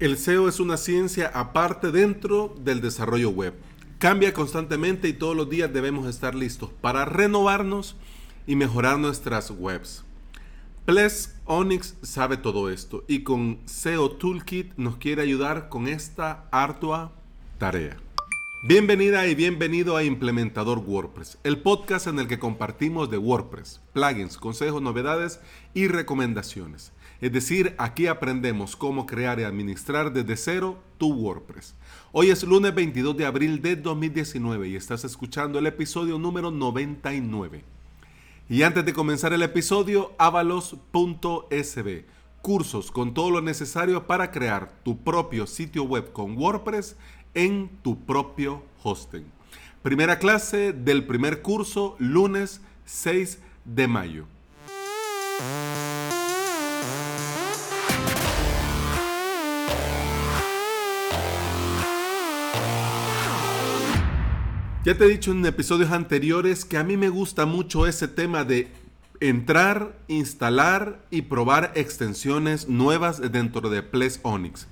El SEO es una ciencia aparte dentro del desarrollo web. Cambia constantemente y todos los días debemos estar listos para renovarnos y mejorar nuestras webs. Ples Onyx sabe todo esto y con SEO Toolkit nos quiere ayudar con esta ardua tarea. Bienvenida y bienvenido a Implementador WordPress, el podcast en el que compartimos de WordPress, plugins, consejos, novedades y recomendaciones. Es decir, aquí aprendemos cómo crear y administrar desde cero tu WordPress. Hoy es lunes 22 de abril de 2019 y estás escuchando el episodio número 99. Y antes de comenzar el episodio, avalos.sb, cursos con todo lo necesario para crear tu propio sitio web con WordPress en tu propio hosting. Primera clase del primer curso, lunes 6 de mayo. Ya te he dicho en episodios anteriores que a mí me gusta mucho ese tema de entrar, instalar y probar extensiones nuevas dentro de Ples Onyx.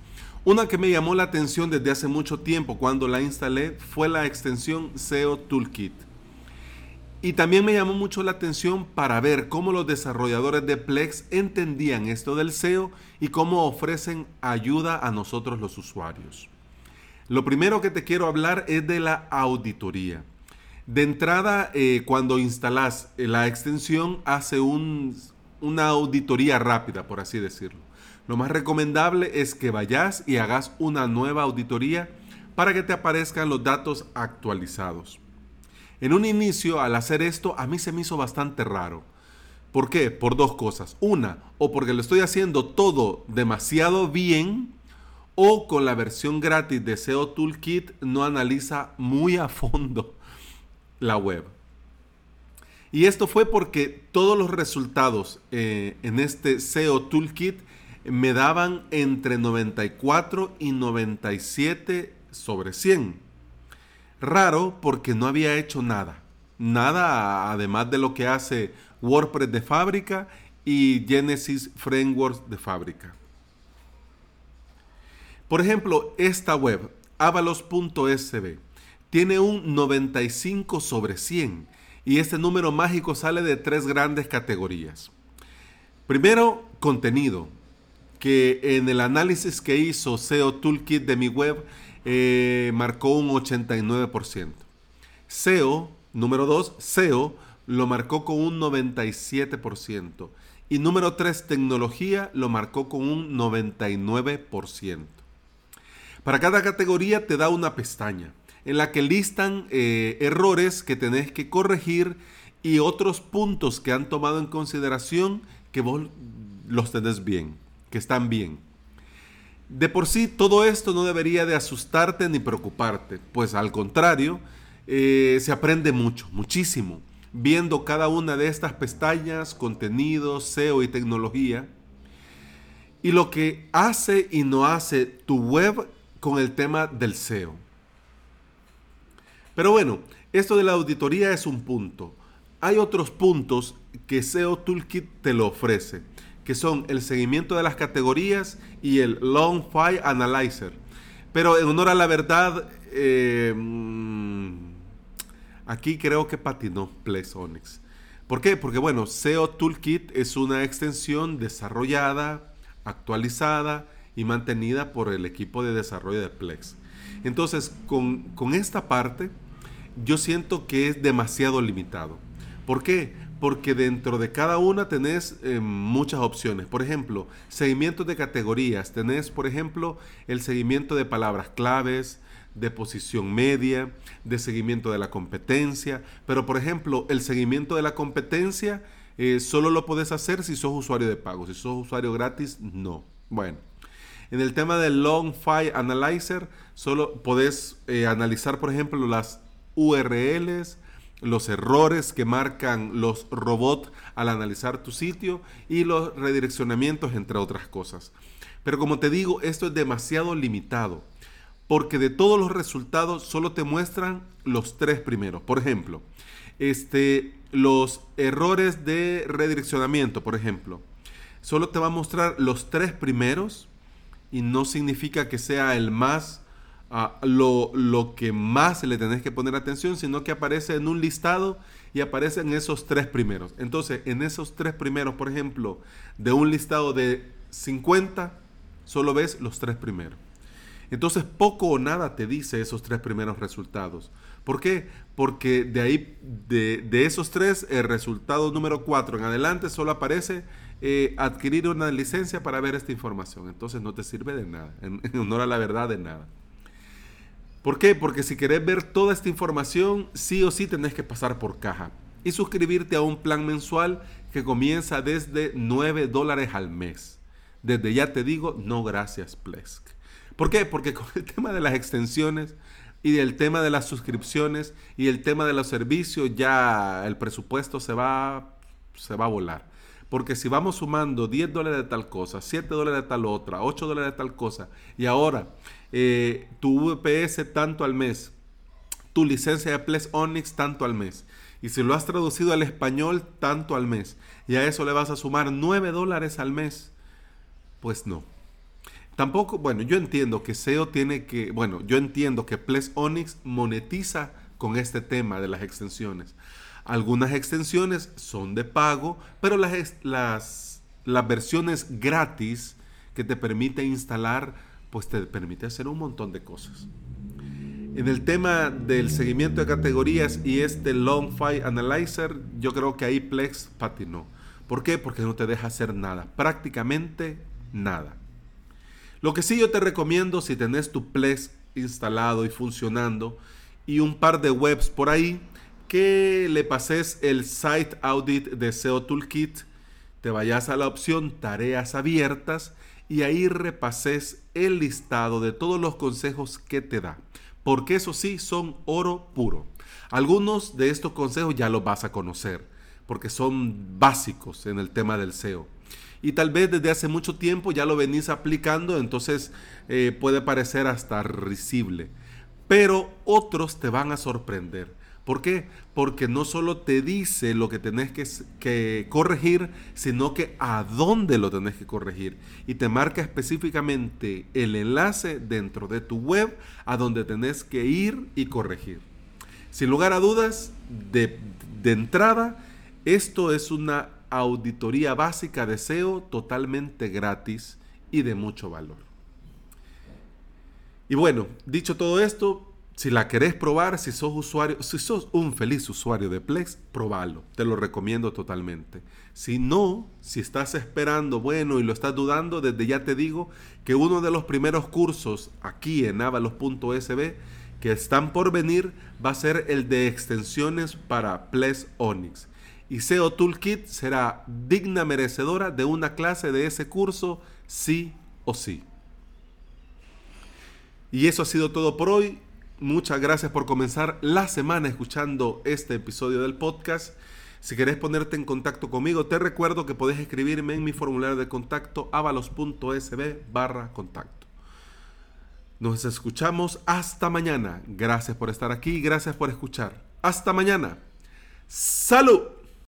Una que me llamó la atención desde hace mucho tiempo cuando la instalé fue la extensión SEO Toolkit. Y también me llamó mucho la atención para ver cómo los desarrolladores de Plex entendían esto del SEO y cómo ofrecen ayuda a nosotros los usuarios. Lo primero que te quiero hablar es de la auditoría. De entrada, eh, cuando instalas eh, la extensión, hace una auditoría rápida, por así decirlo. Lo más recomendable es que vayas y hagas una nueva auditoría para que te aparezcan los datos actualizados. En un inicio, al hacer esto, a mí se me hizo bastante raro. ¿Por qué? Por dos cosas. Una, o porque lo estoy haciendo todo demasiado bien o con la versión gratis de SEO Toolkit no analiza muy a fondo la web. Y esto fue porque todos los resultados eh, en este SEO Toolkit me daban entre 94 y 97 sobre 100. Raro porque no había hecho nada. Nada además de lo que hace WordPress de fábrica y Genesis Frameworks de fábrica. Por ejemplo, esta web, avalos.sb, tiene un 95 sobre 100 y este número mágico sale de tres grandes categorías. Primero, contenido, que en el análisis que hizo SEO Toolkit de mi web eh, marcó un 89%. SEO, número 2, SEO, lo marcó con un 97%. Y número 3, tecnología, lo marcó con un 99%. Para cada categoría te da una pestaña en la que listan eh, errores que tenés que corregir y otros puntos que han tomado en consideración que vos los tenés bien, que están bien. De por sí todo esto no debería de asustarte ni preocuparte, pues al contrario, eh, se aprende mucho, muchísimo, viendo cada una de estas pestañas, contenidos, SEO y tecnología. Y lo que hace y no hace tu web con el tema del SEO. Pero bueno, esto de la auditoría es un punto. Hay otros puntos que SEO Toolkit te lo ofrece, que son el seguimiento de las categorías y el Long File Analyzer. Pero en honor a la verdad, eh, mm, aquí creo que patinó Place Onyx. ¿Por qué? Porque bueno, SEO Toolkit es una extensión desarrollada, actualizada y mantenida por el equipo de desarrollo de Plex. Entonces, con, esta parte, yo siento que es demasiado limitado. ¿Por qué? Porque dentro de cada una tenés eh, muchas opciones. Por ejemplo, seguimiento de categorías. Tenés, por ejemplo, el seguimiento de palabras claves, de posición media, de seguimiento de la competencia. Pero, por ejemplo, el seguimiento de la competencia eh, solo lo podés hacer si sos usuario de pago. Si sos usuario gratis, no. Bueno. En el tema del Long File Analyzer, solo podés eh, analizar, por ejemplo, las URLs, los errores que marcan los robots al analizar tu sitio y los redireccionamientos, entre otras cosas. Pero como te digo, esto es demasiado limitado, porque de todos los resultados solo te muestran los tres primeros. Por ejemplo, este, los errores de redireccionamiento, por ejemplo, solo te va a mostrar los tres primeros y no significa que sea el más, ah, lo, lo que más le tenés que poner atención, sino que aparece en un listado y aparece en esos tres primeros. Entonces, en esos tres primeros, por ejemplo, de un listado de 50, solo ves los tres primeros. Entonces, poco o nada te dice esos tres primeros resultados. ¿Por qué? Porque de ahí, de, esos tres, el resultado número cuatro en adelante solo aparece eh, adquirir una licencia para ver esta información. Entonces no te sirve de nada, en, honor a la verdad de nada. ¿Por qué? Porque si querés ver toda esta información, sí o sí tenés que pasar por caja y suscribirte a un plan mensual que comienza desde 9 dólares al mes. Desde ya te digo, no gracias, Plesk. ¿Por qué? Porque con el tema de las extensiones y del tema de las suscripciones y el tema de los servicios, ya el presupuesto se va, se va a volar. Porque si vamos sumando 10 dólares de tal cosa, 7 dólares de tal otra, 8 dólares de tal cosa, y ahora eh, tu VPS tanto al mes, tu licencia de Ples Onyx tanto al mes, y si lo has traducido al español tanto al mes, y a eso le vas a sumar 9 dólares al mes, pues no. Tampoco, bueno, yo entiendo que SEO tiene que, bueno, yo entiendo que Ples Onyx monetiza con este tema de las extensiones. Algunas extensiones son de pago, pero las, las, las versiones gratis que te permite instalar, pues te permite hacer un montón de cosas. En el tema del seguimiento de categorías y este Long File Analyzer, yo creo que ahí Plex patinó. ¿Por qué? Porque no te deja hacer nada, prácticamente nada. Lo que sí yo te recomiendo si tenés tu Plex instalado y funcionando y un par de webs por ahí, que le pases el Site Audit de SEO Toolkit, te vayas a la opción Tareas abiertas y ahí repases el listado de todos los consejos que te da. Porque eso sí, son oro puro. Algunos de estos consejos ya los vas a conocer, porque son básicos en el tema del SEO y tal vez desde hace mucho tiempo ya lo venís aplicando, entonces eh, puede parecer hasta risible. Pero otros te van a sorprender. ¿Por qué? Porque no solo te dice lo que tenés que, que, corregir, sino que a dónde lo tenés que corregir. Y te marca específicamente el enlace dentro de tu web a donde tenés que ir y corregir. Sin lugar a dudas, de, de entrada, esto es una auditoría básica de SEO totalmente gratis y de mucho valor. Y bueno, dicho todo esto, si la querés probar, si sos usuario, si sos un feliz usuario de Plex, probalo. Te lo recomiendo totalmente. Si no, si estás esperando, bueno, y lo estás dudando, desde ya te digo que uno de los primeros cursos aquí en avalos.sb que están por venir va a ser el de extensiones para Plex Onyx y SEO Toolkit será digna merecedora de una clase de ese curso, sí o sí. Y eso ha sido todo por hoy. Muchas gracias por comenzar la semana escuchando este episodio del podcast. Si querés ponerte en contacto conmigo, te recuerdo que podés escribirme en mi formulario de contacto avalos.sb barra contacto. Nos escuchamos hasta mañana. Gracias por estar aquí, gracias por escuchar. Hasta mañana. ¡Salud!